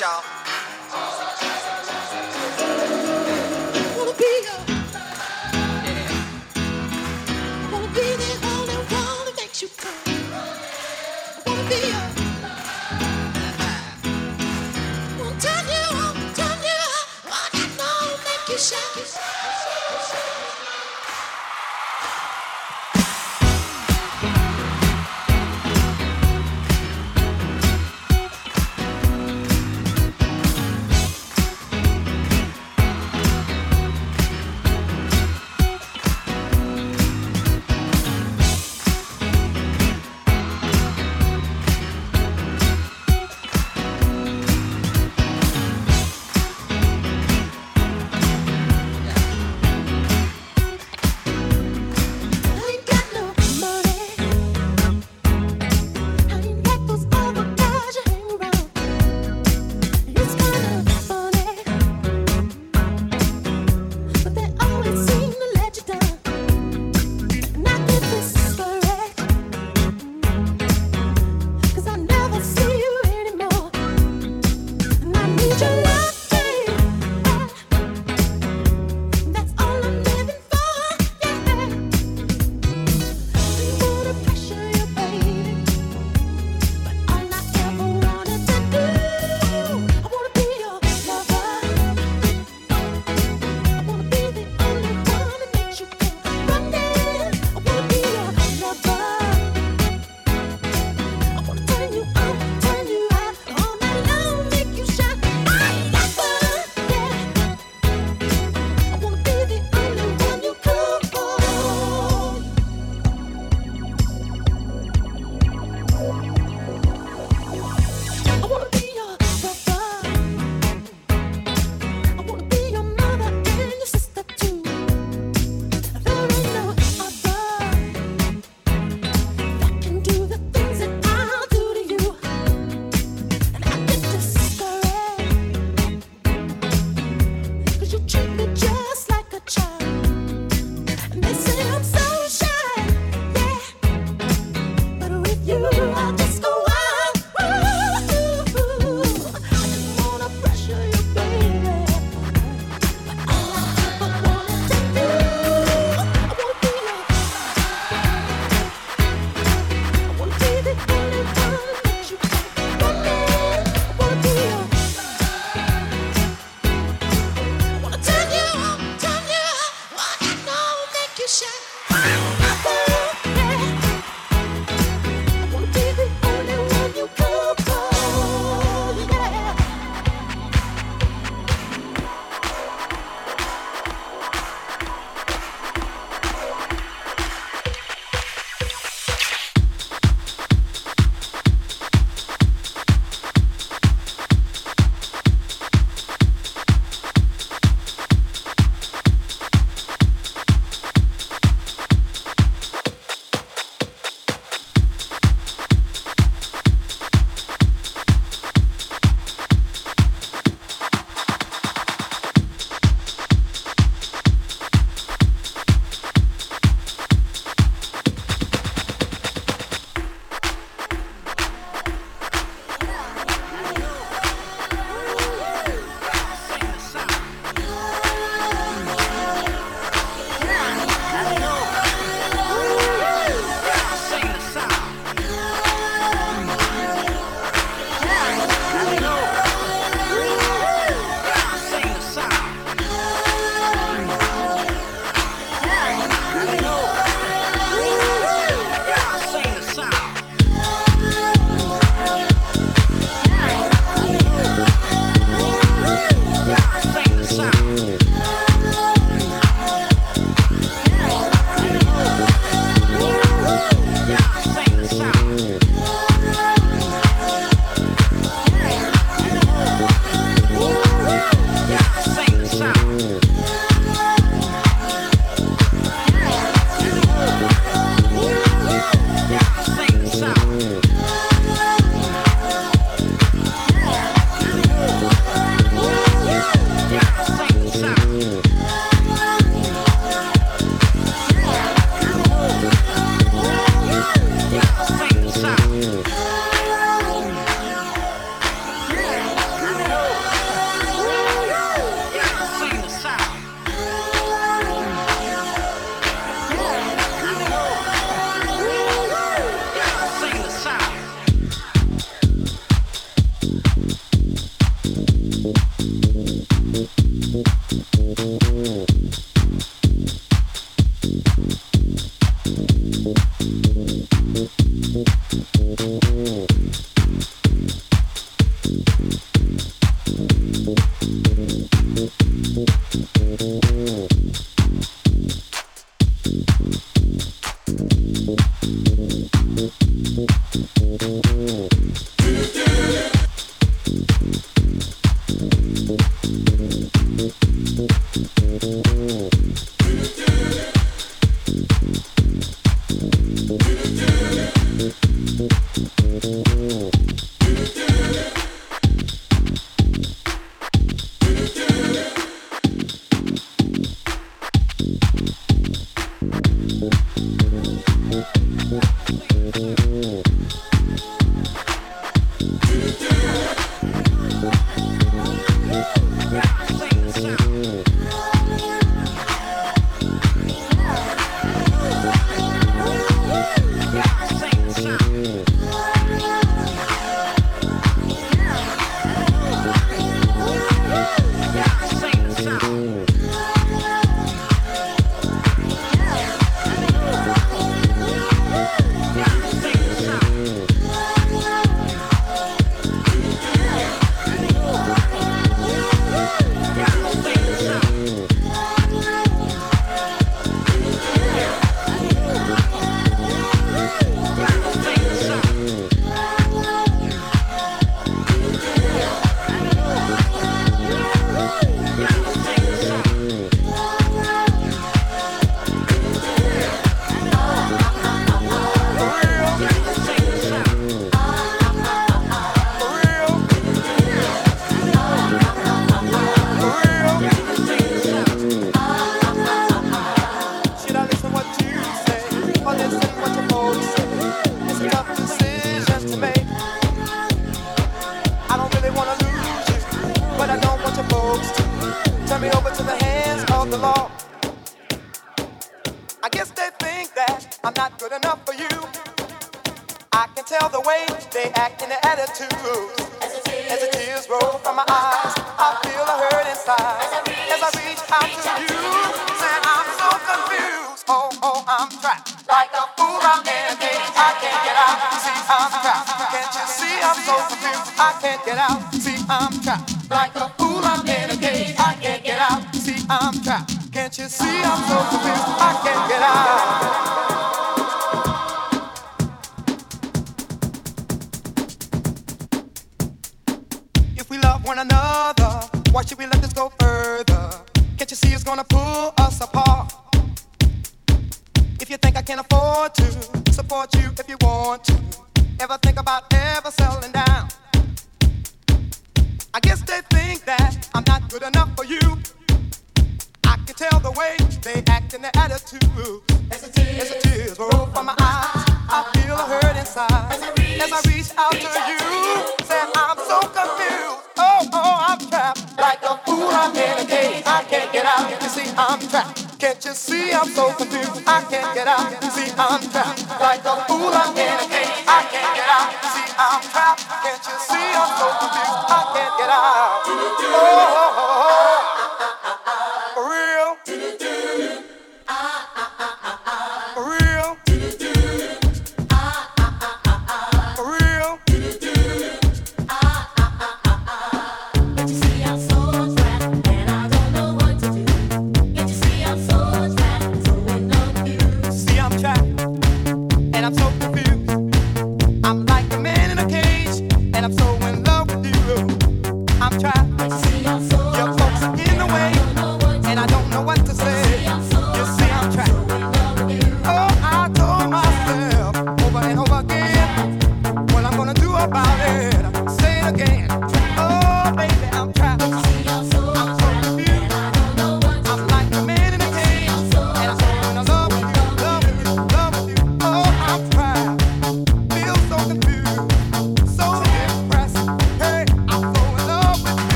y'all.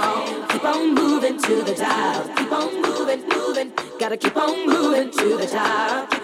long. Keep on moving to the top. Keep on moving, moving. Gotta keep on moving to the top.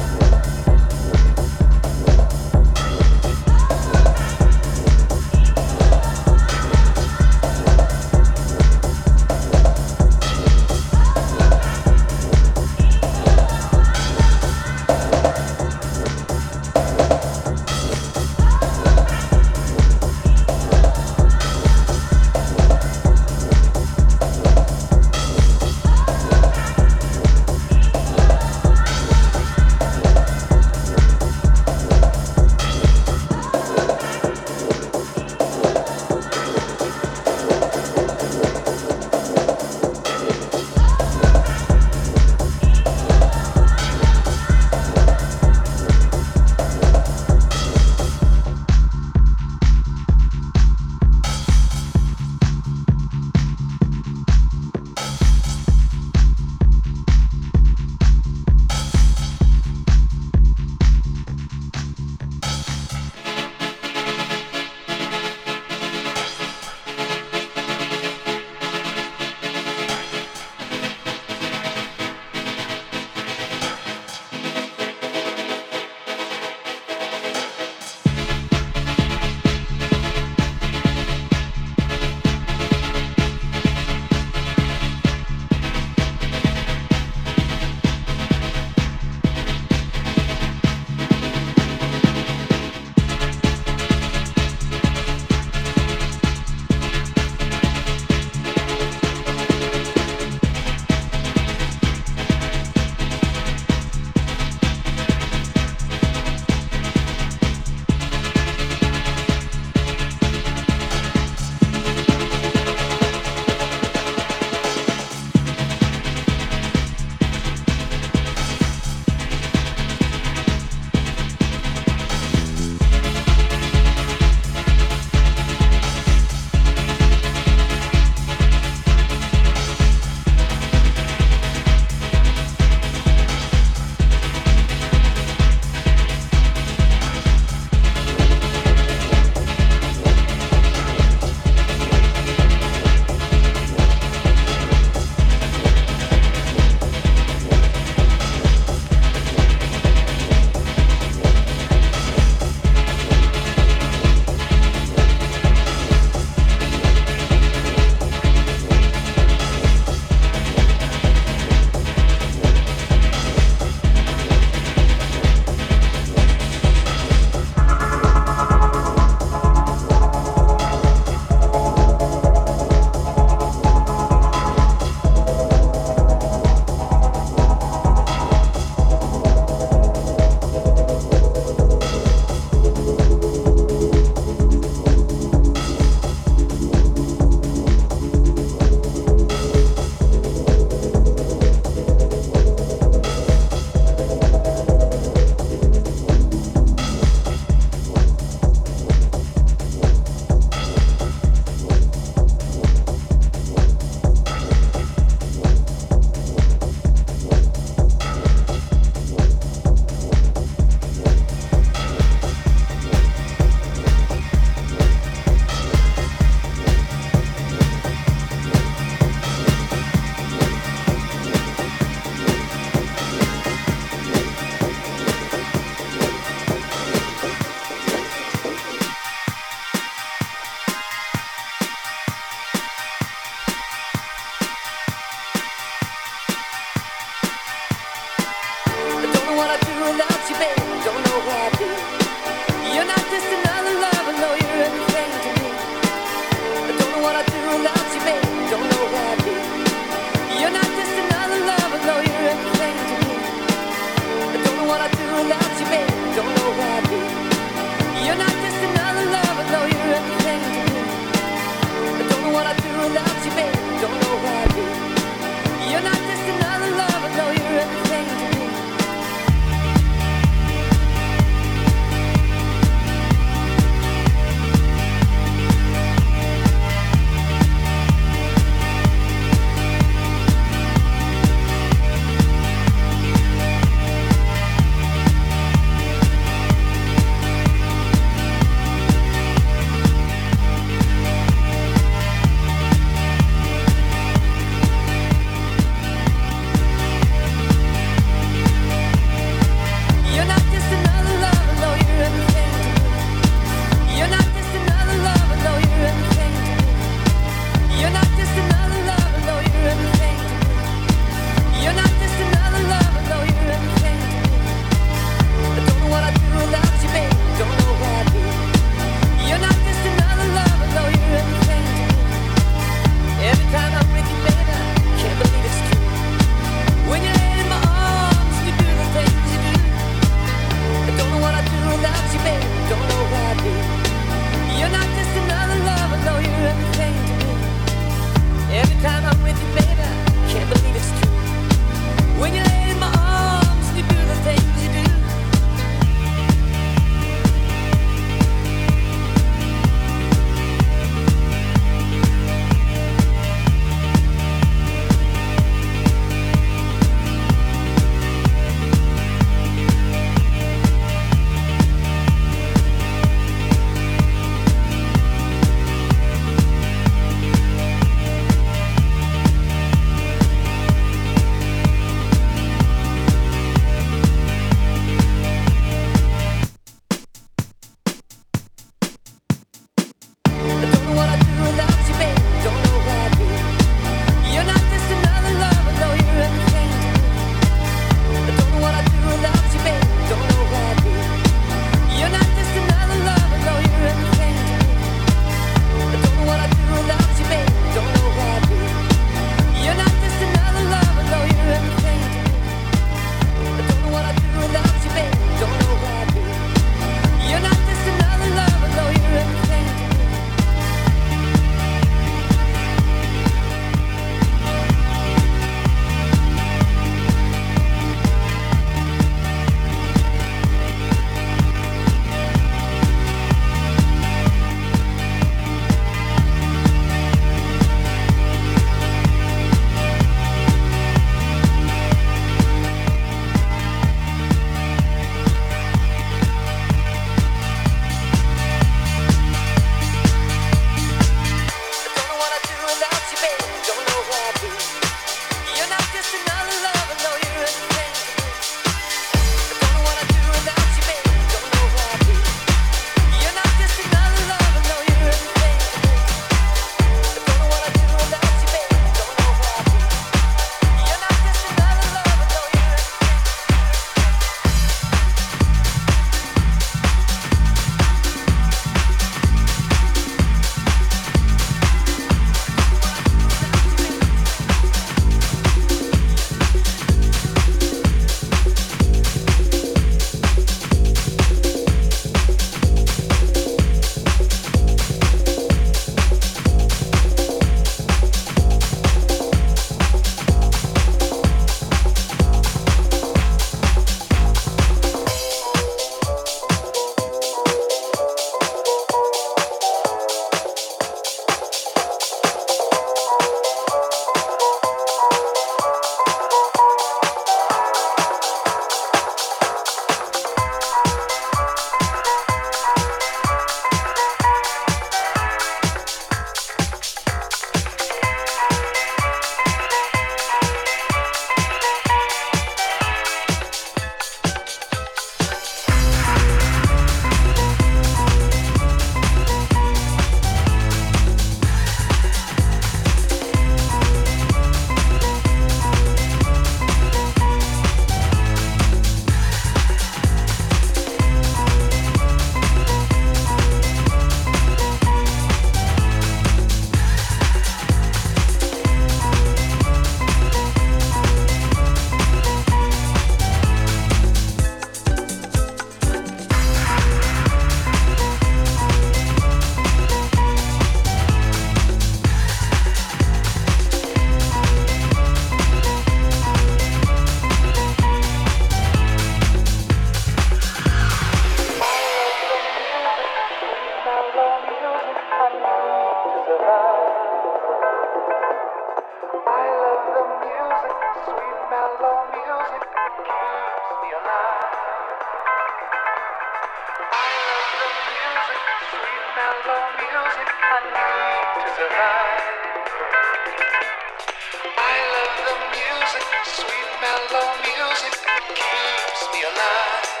Mellow music keeps me alive.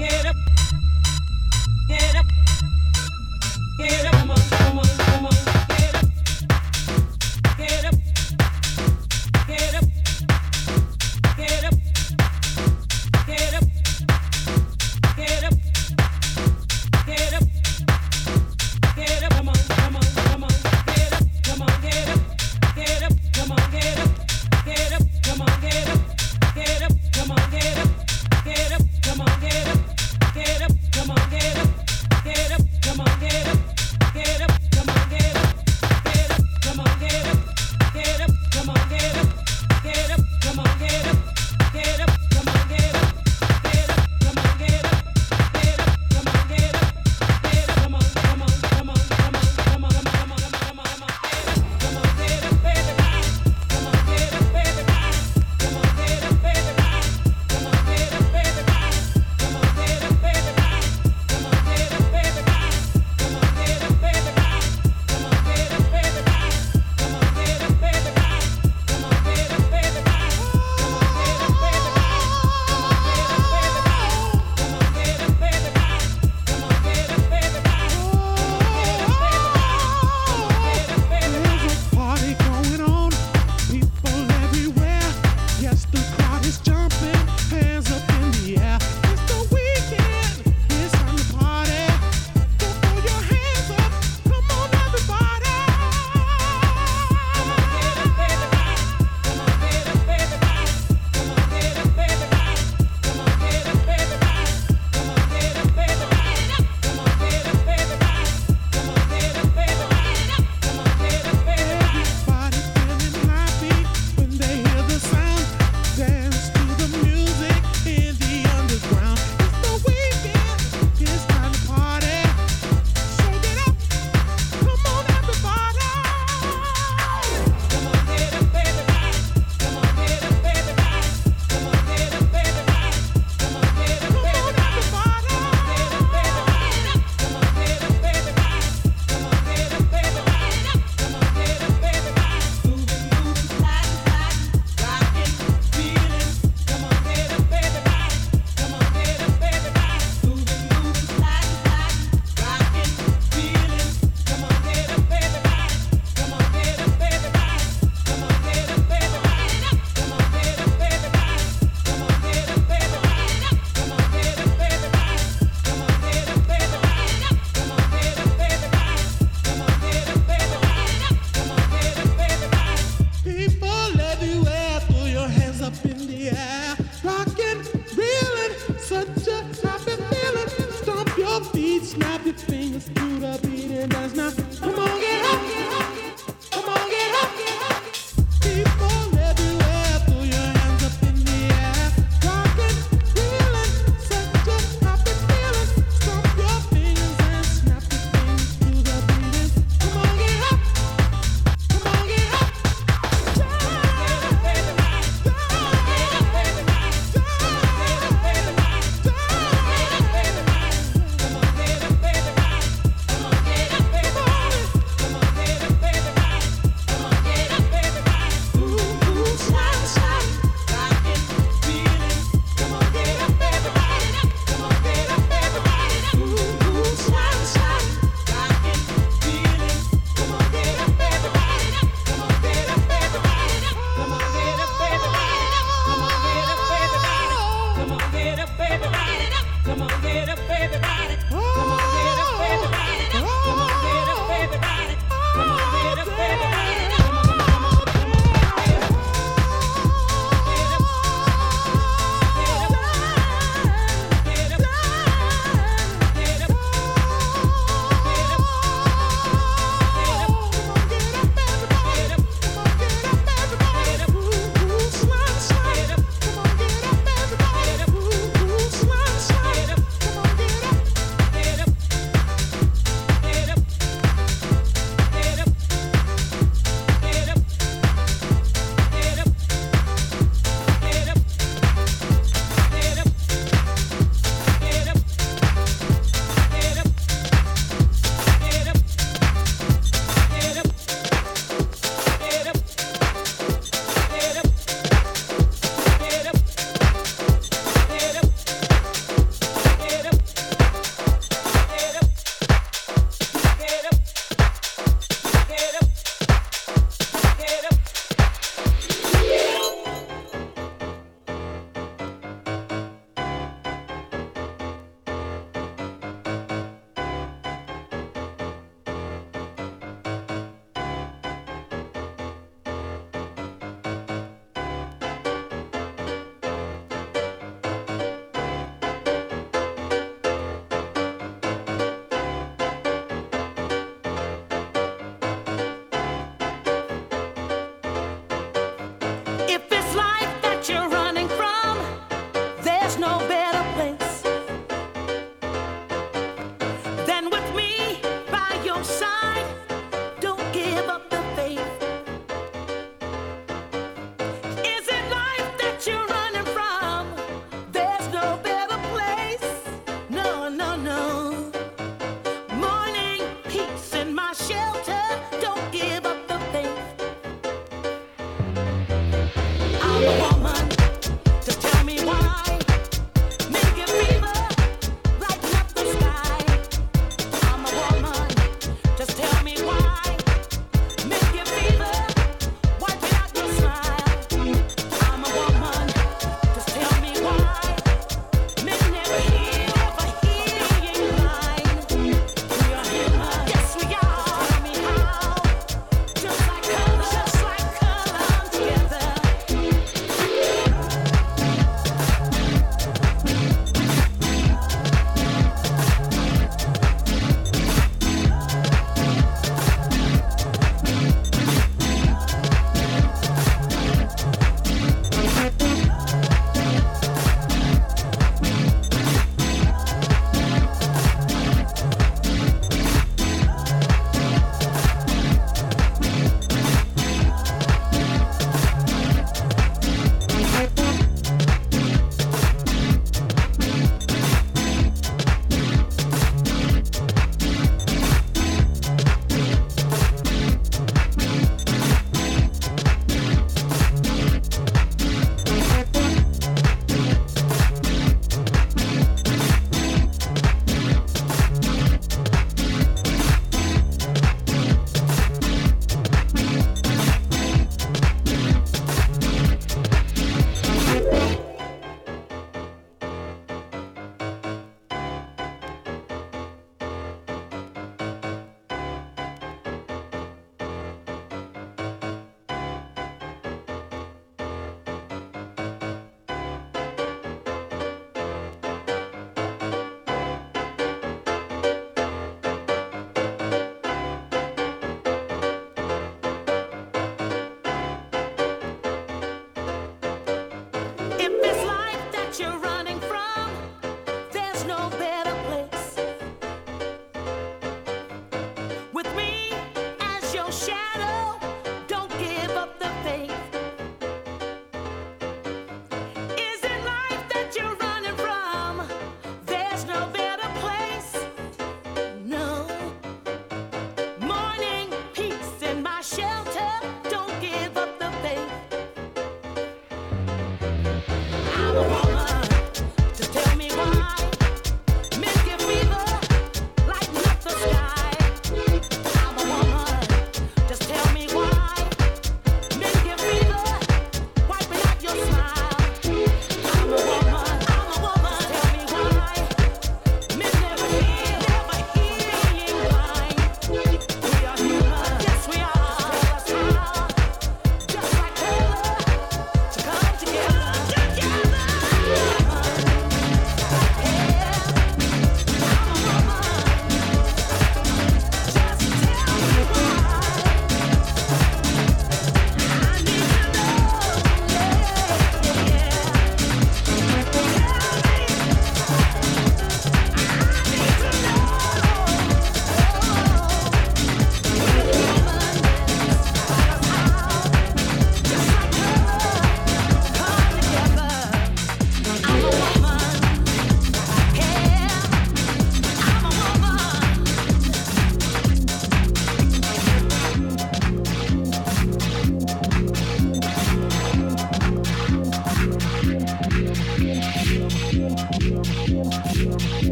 Get up,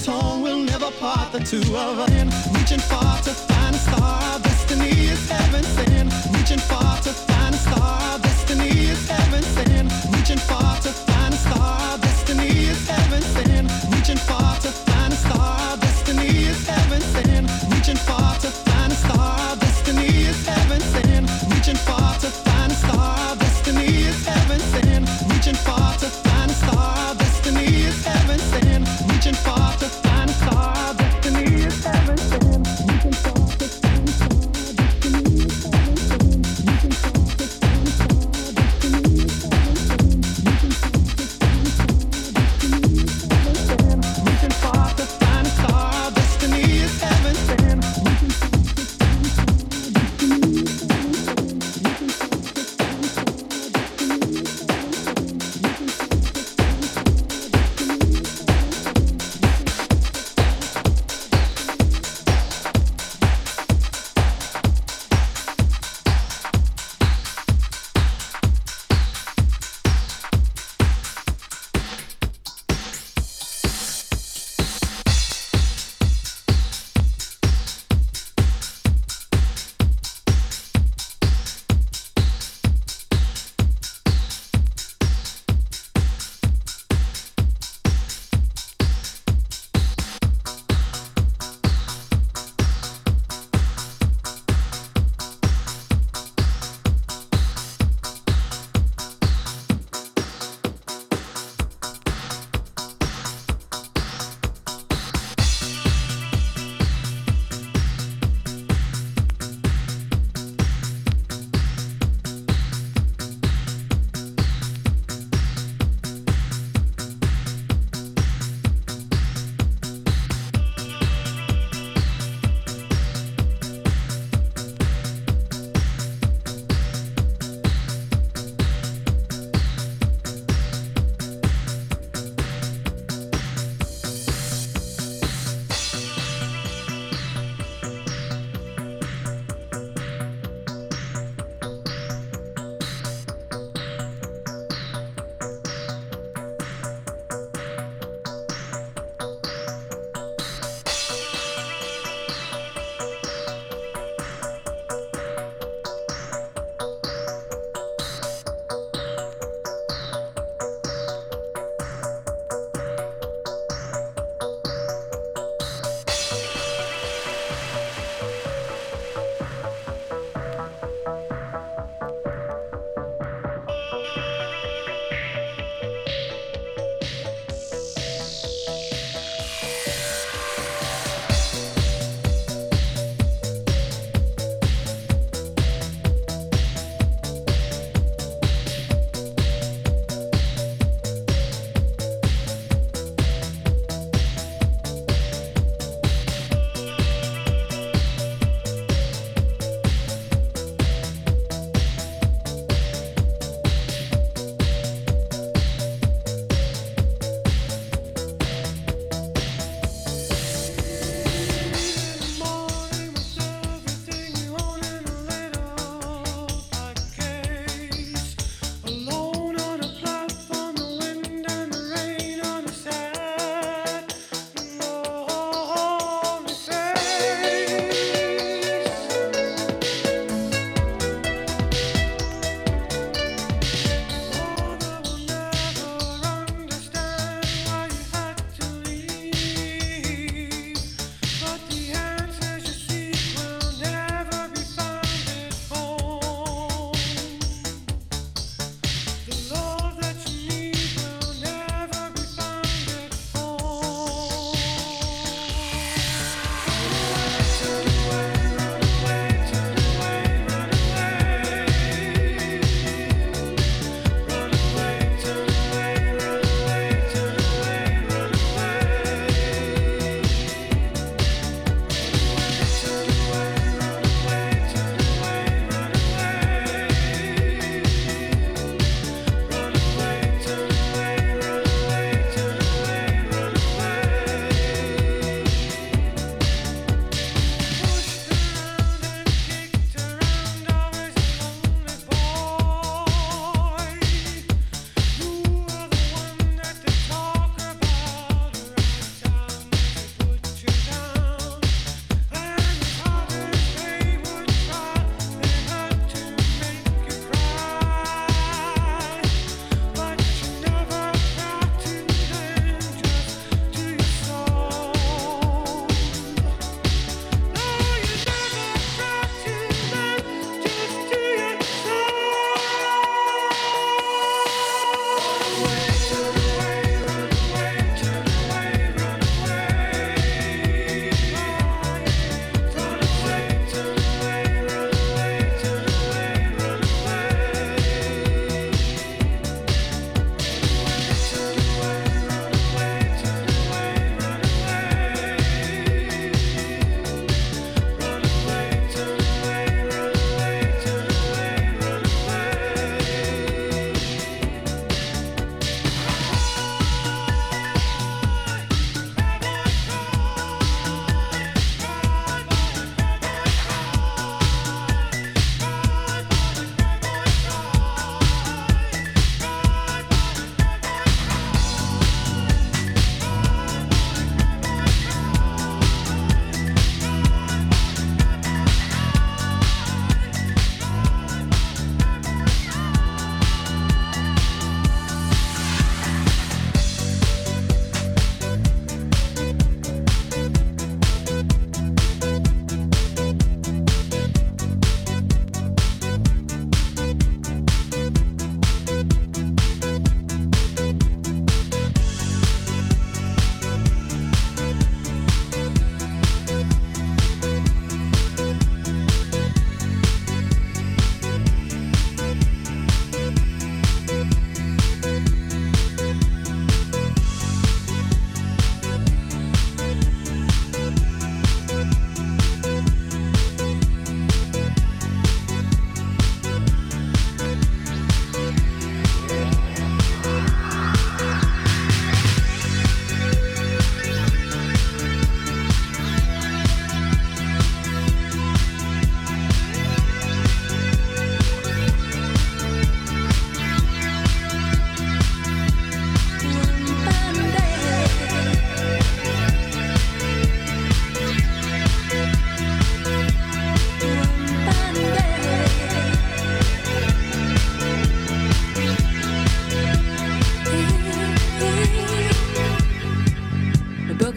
tongue will never part the two of us. Reaching far.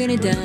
Broken it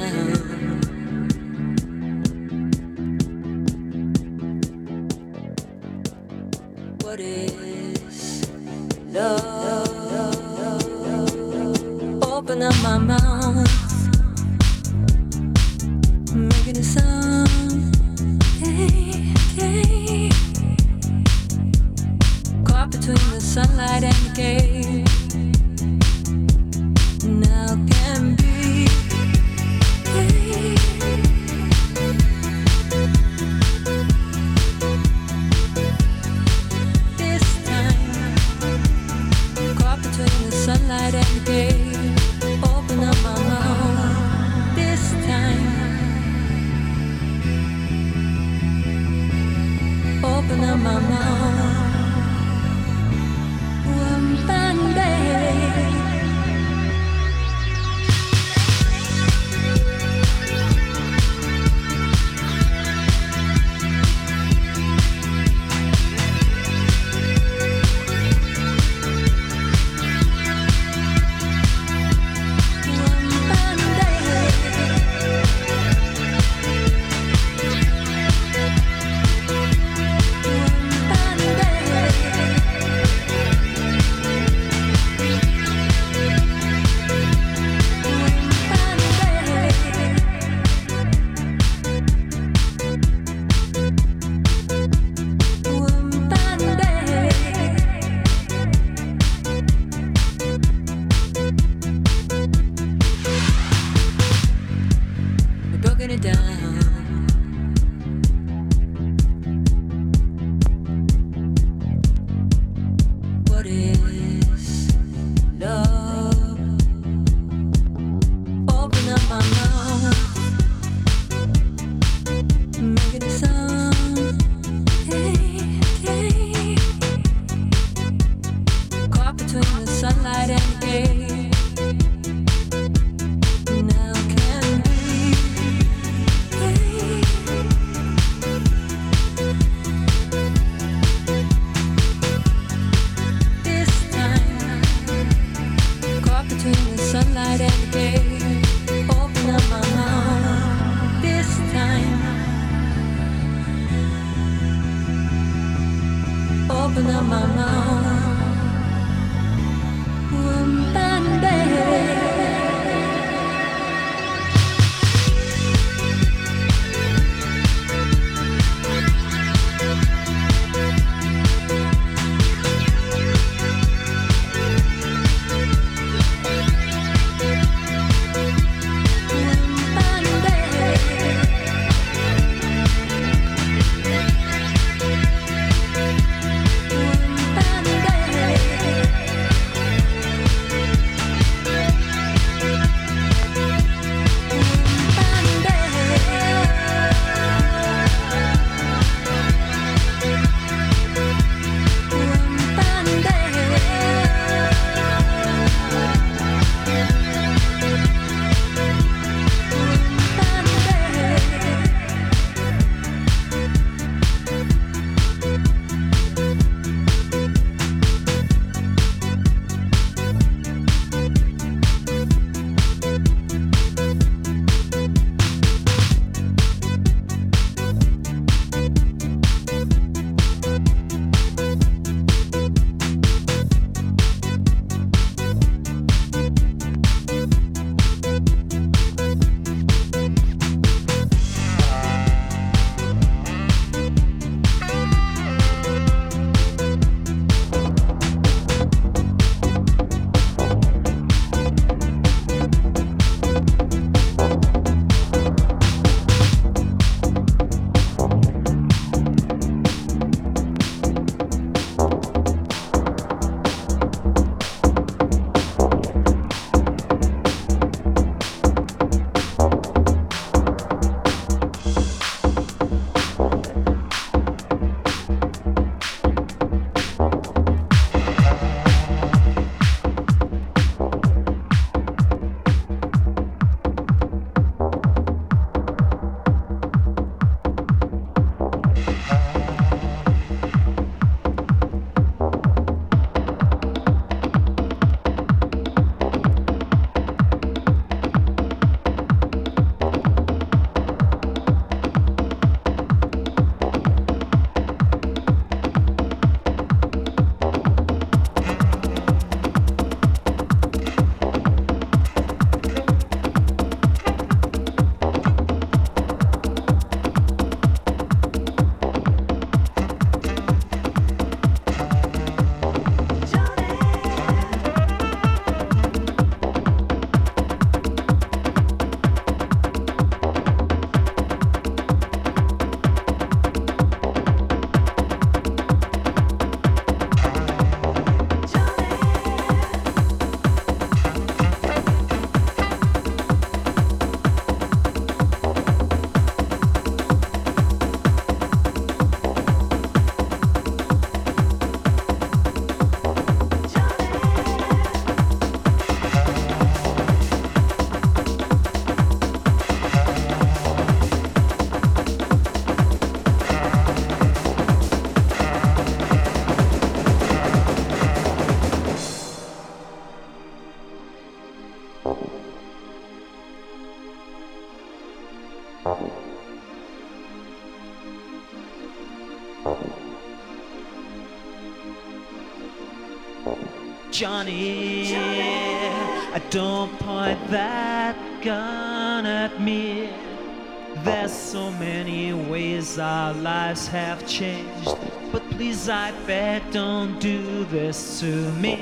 I beg, don't do this to me.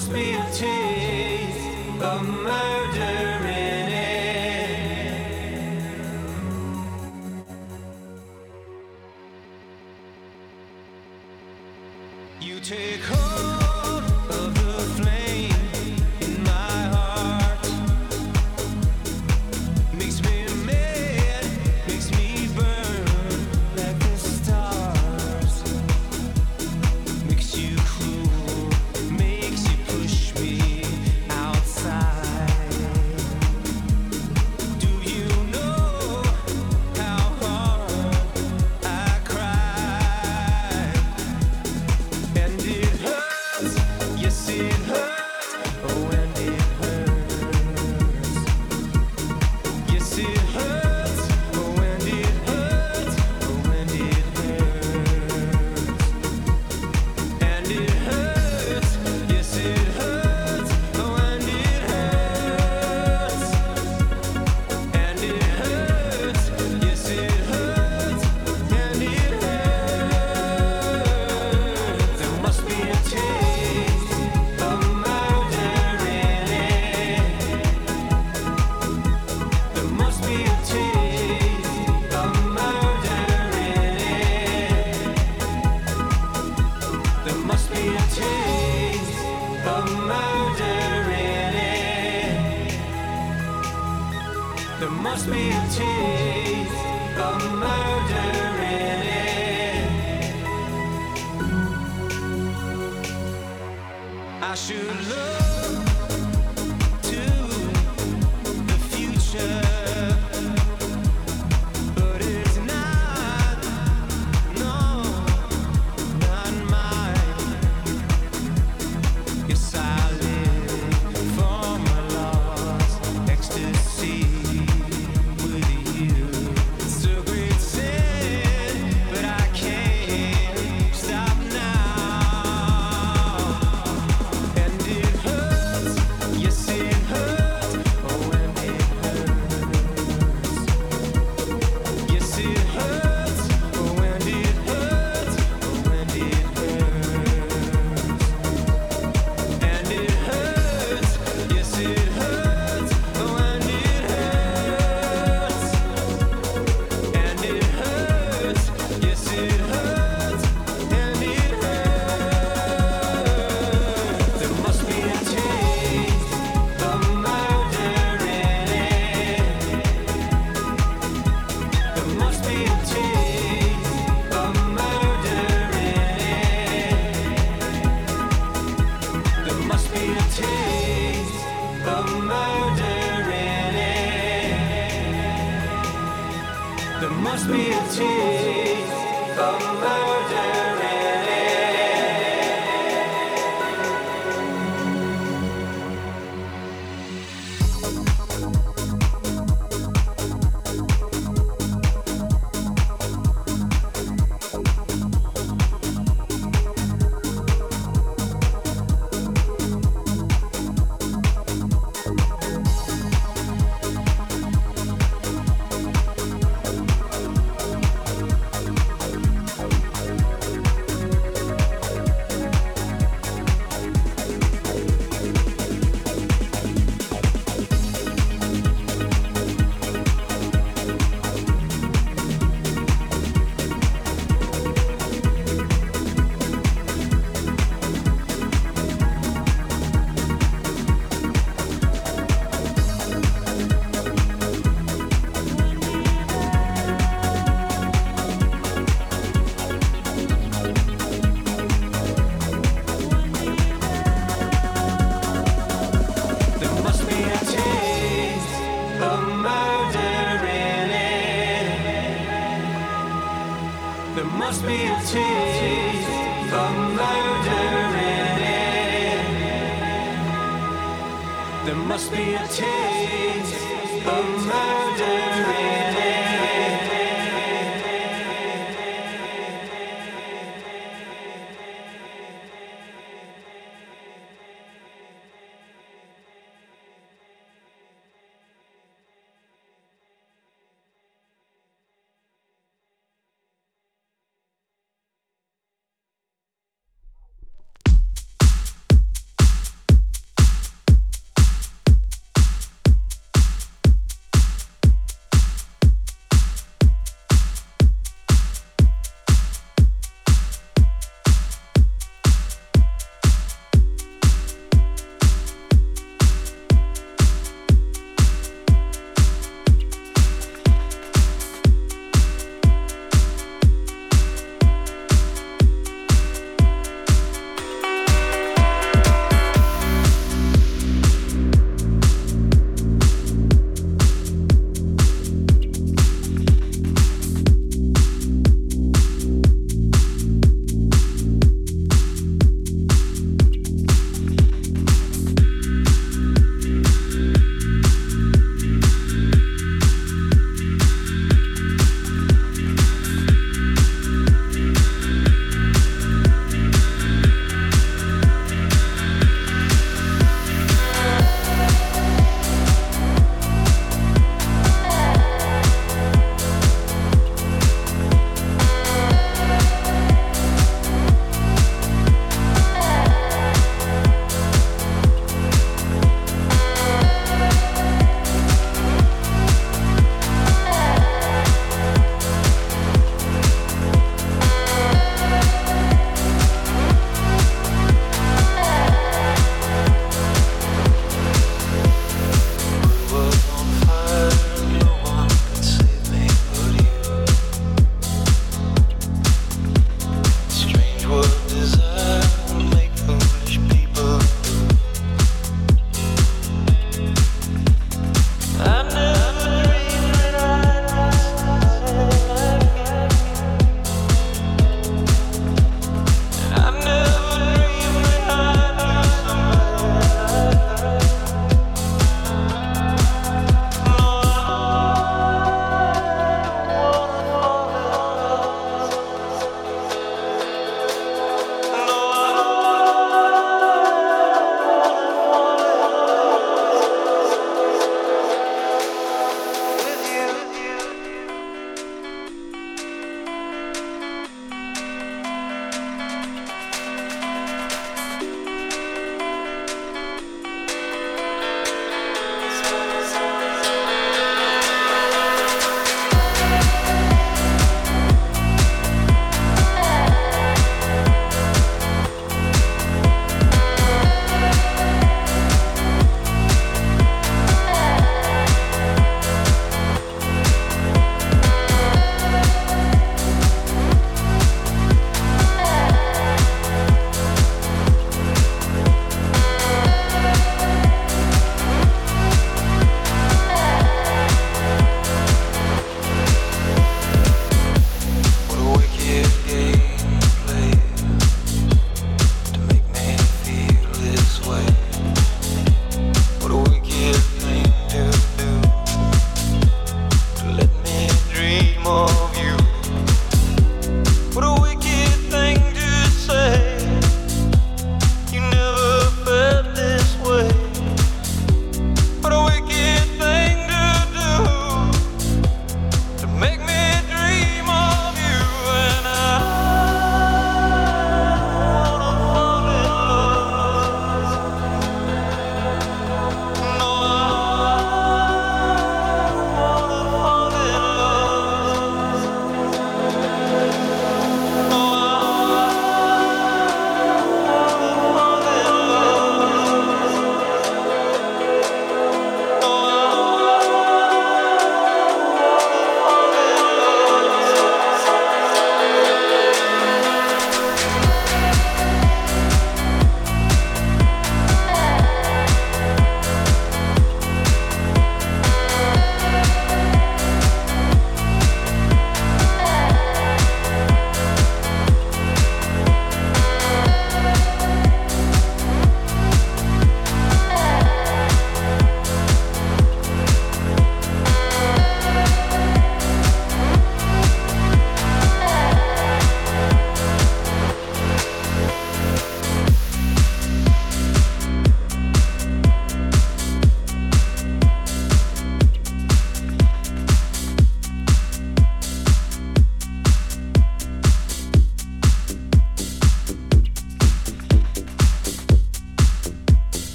Must be a taste I should look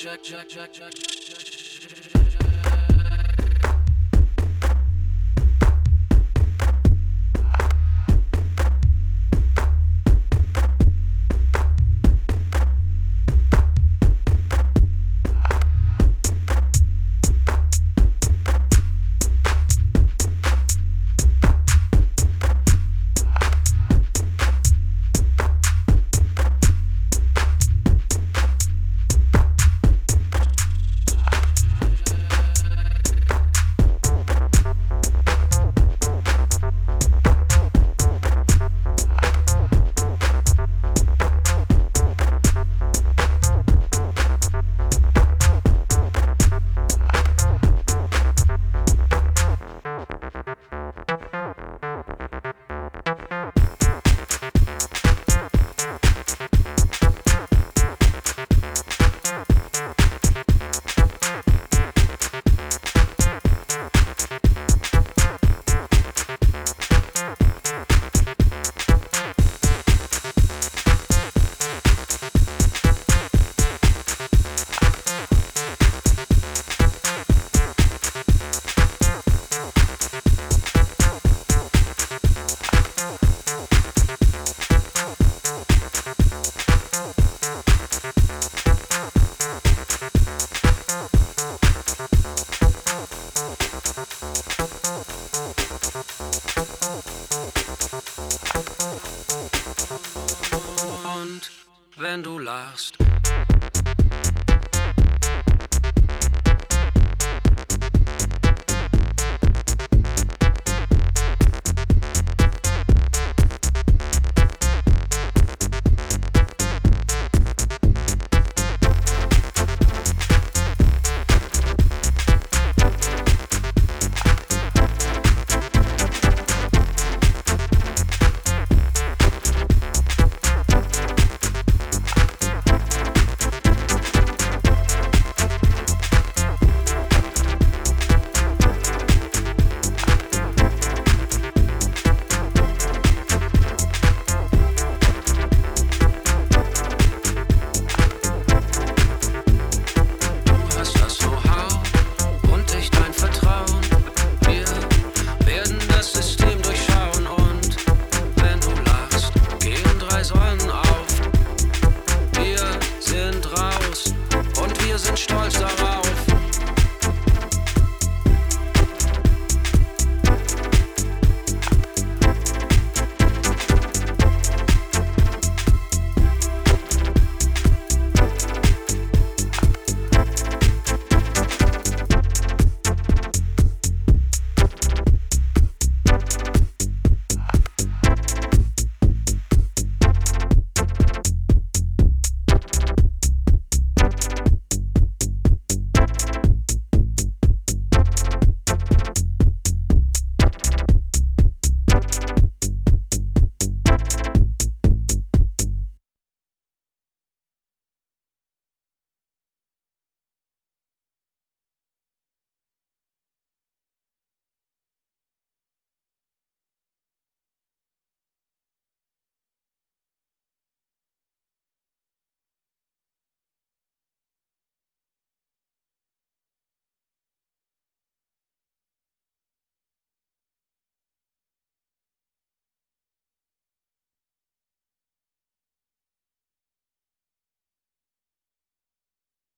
Jack, Jack, Jack,